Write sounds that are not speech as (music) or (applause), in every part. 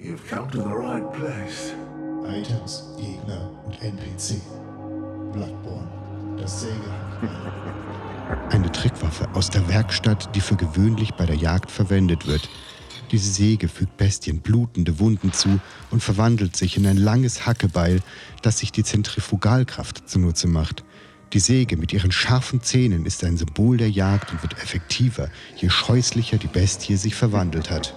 You've come to the right place. Items, Gegner und NPC. Bloodborne, das Sägehandwerk. Eine Trickwaffe aus der Werkstatt, die für gewöhnlich bei der Jagd verwendet wird. Diese Säge fügt Bestien blutende Wunden zu und verwandelt sich in ein langes Hackebeil, das sich die Zentrifugalkraft zunutze macht. Die Säge mit ihren scharfen Zähnen ist ein Symbol der Jagd und wird effektiver, je scheußlicher die Bestie sich verwandelt hat.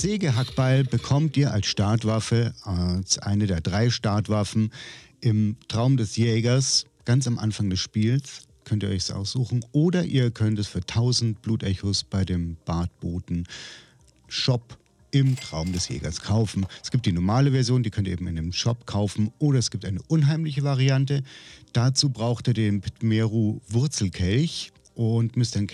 Sägehackbeil bekommt ihr als Startwaffe, als eine der drei Startwaffen im Traum des Jägers ganz am Anfang des Spiels könnt ihr euch es aussuchen. Oder ihr könnt es für 1000 Blutechos bei dem Bartboten Shop im Traum des Jägers kaufen. Es gibt die normale Version, die könnt ihr eben in einem Shop kaufen. Oder es gibt eine unheimliche Variante. Dazu braucht ihr den Meru Wurzelkelch und müsst ein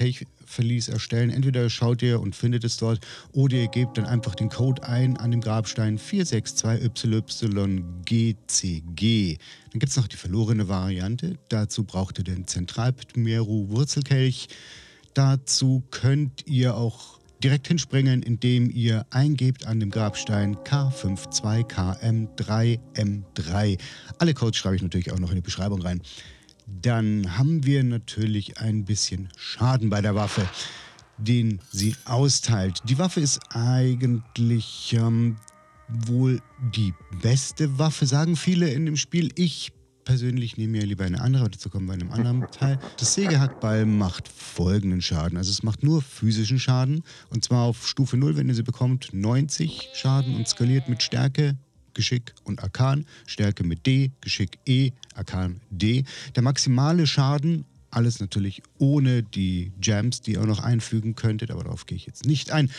Kelchverlies erstellen. Entweder schaut ihr und findet es dort oder ihr gebt dann einfach den Code ein an dem Grabstein 462YGCG. Dann gibt es noch die verlorene Variante. Dazu braucht ihr den Zentralptmeru Wurzelkelch. Dazu könnt ihr auch direkt hinspringen, indem ihr eingebt an dem Grabstein K52KM3M3. Alle Codes schreibe ich natürlich auch noch in die Beschreibung rein dann haben wir natürlich ein bisschen Schaden bei der Waffe, den sie austeilt. Die Waffe ist eigentlich ähm, wohl die beste Waffe, sagen viele in dem Spiel. Ich persönlich nehme mir lieber eine andere, dazu kommen wir in einem anderen (laughs) Teil. Das Sägehackball macht folgenden Schaden. Also es macht nur physischen Schaden und zwar auf Stufe 0, wenn ihr sie bekommt, 90 Schaden und skaliert mit Stärke Geschick und Arkan, Stärke mit D, Geschick E, Arkan D. Der maximale Schaden, alles natürlich ohne die Gems, die ihr noch einfügen könntet, aber darauf gehe ich jetzt nicht ein,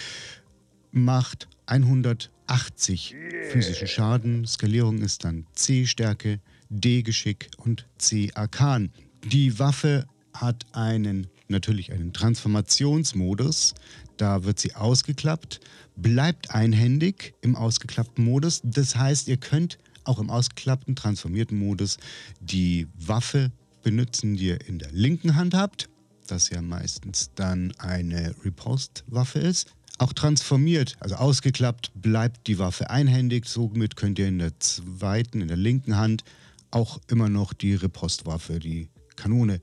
macht 180 physischen Schaden. Skalierung ist dann C Stärke, D Geschick und C Arkan. Die Waffe hat einen natürlich einen Transformationsmodus. Da wird sie ausgeklappt, bleibt einhändig im ausgeklappten Modus. Das heißt, ihr könnt auch im ausgeklappten, transformierten Modus die Waffe benutzen, die ihr in der linken Hand habt, das ja meistens dann eine Riposte-Waffe ist. Auch transformiert, also ausgeklappt, bleibt die Waffe einhändig. Somit könnt ihr in der zweiten, in der linken Hand auch immer noch die Riposte-Waffe, die Kanone,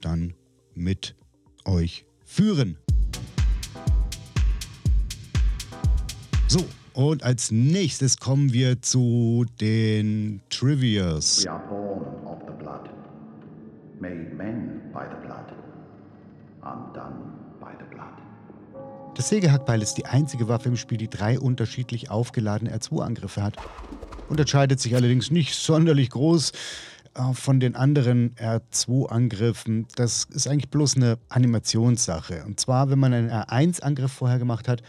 dann mit euch führen. So, und als nächstes kommen wir zu den Trivias. We are born of the blood, made men by the blood, undone by the blood. Das Sägehackbeil ist die einzige Waffe im Spiel, die drei unterschiedlich aufgeladene R2-Angriffe hat. Unterscheidet sich allerdings nicht sonderlich groß von den anderen R2-Angriffen. Das ist eigentlich bloß eine Animationssache. Und zwar, wenn man einen R1-Angriff vorher gemacht hat,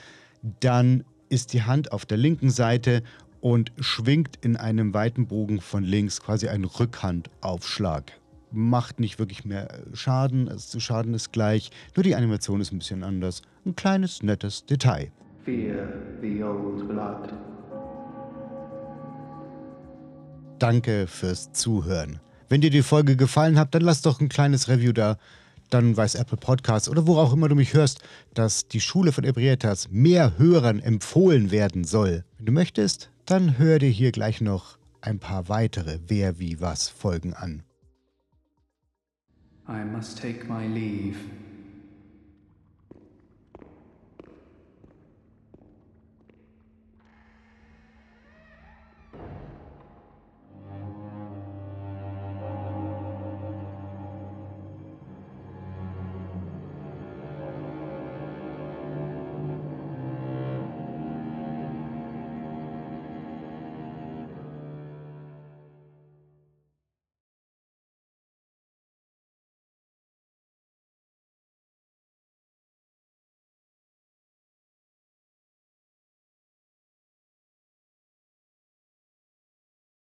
dann ist die Hand auf der linken Seite und schwingt in einem weiten Bogen von links quasi einen Rückhandaufschlag. Macht nicht wirklich mehr Schaden, also Schaden ist gleich, nur die Animation ist ein bisschen anders. Ein kleines, nettes Detail. Fear the old blood. Danke fürs Zuhören. Wenn dir die Folge gefallen hat, dann lass doch ein kleines Review da dann weiß Apple Podcasts oder wo auch immer du mich hörst, dass die Schule von Ebrietas mehr Hörern empfohlen werden soll. Wenn du möchtest, dann hör dir hier gleich noch ein paar weitere Wer wie was Folgen an. I must take my leave.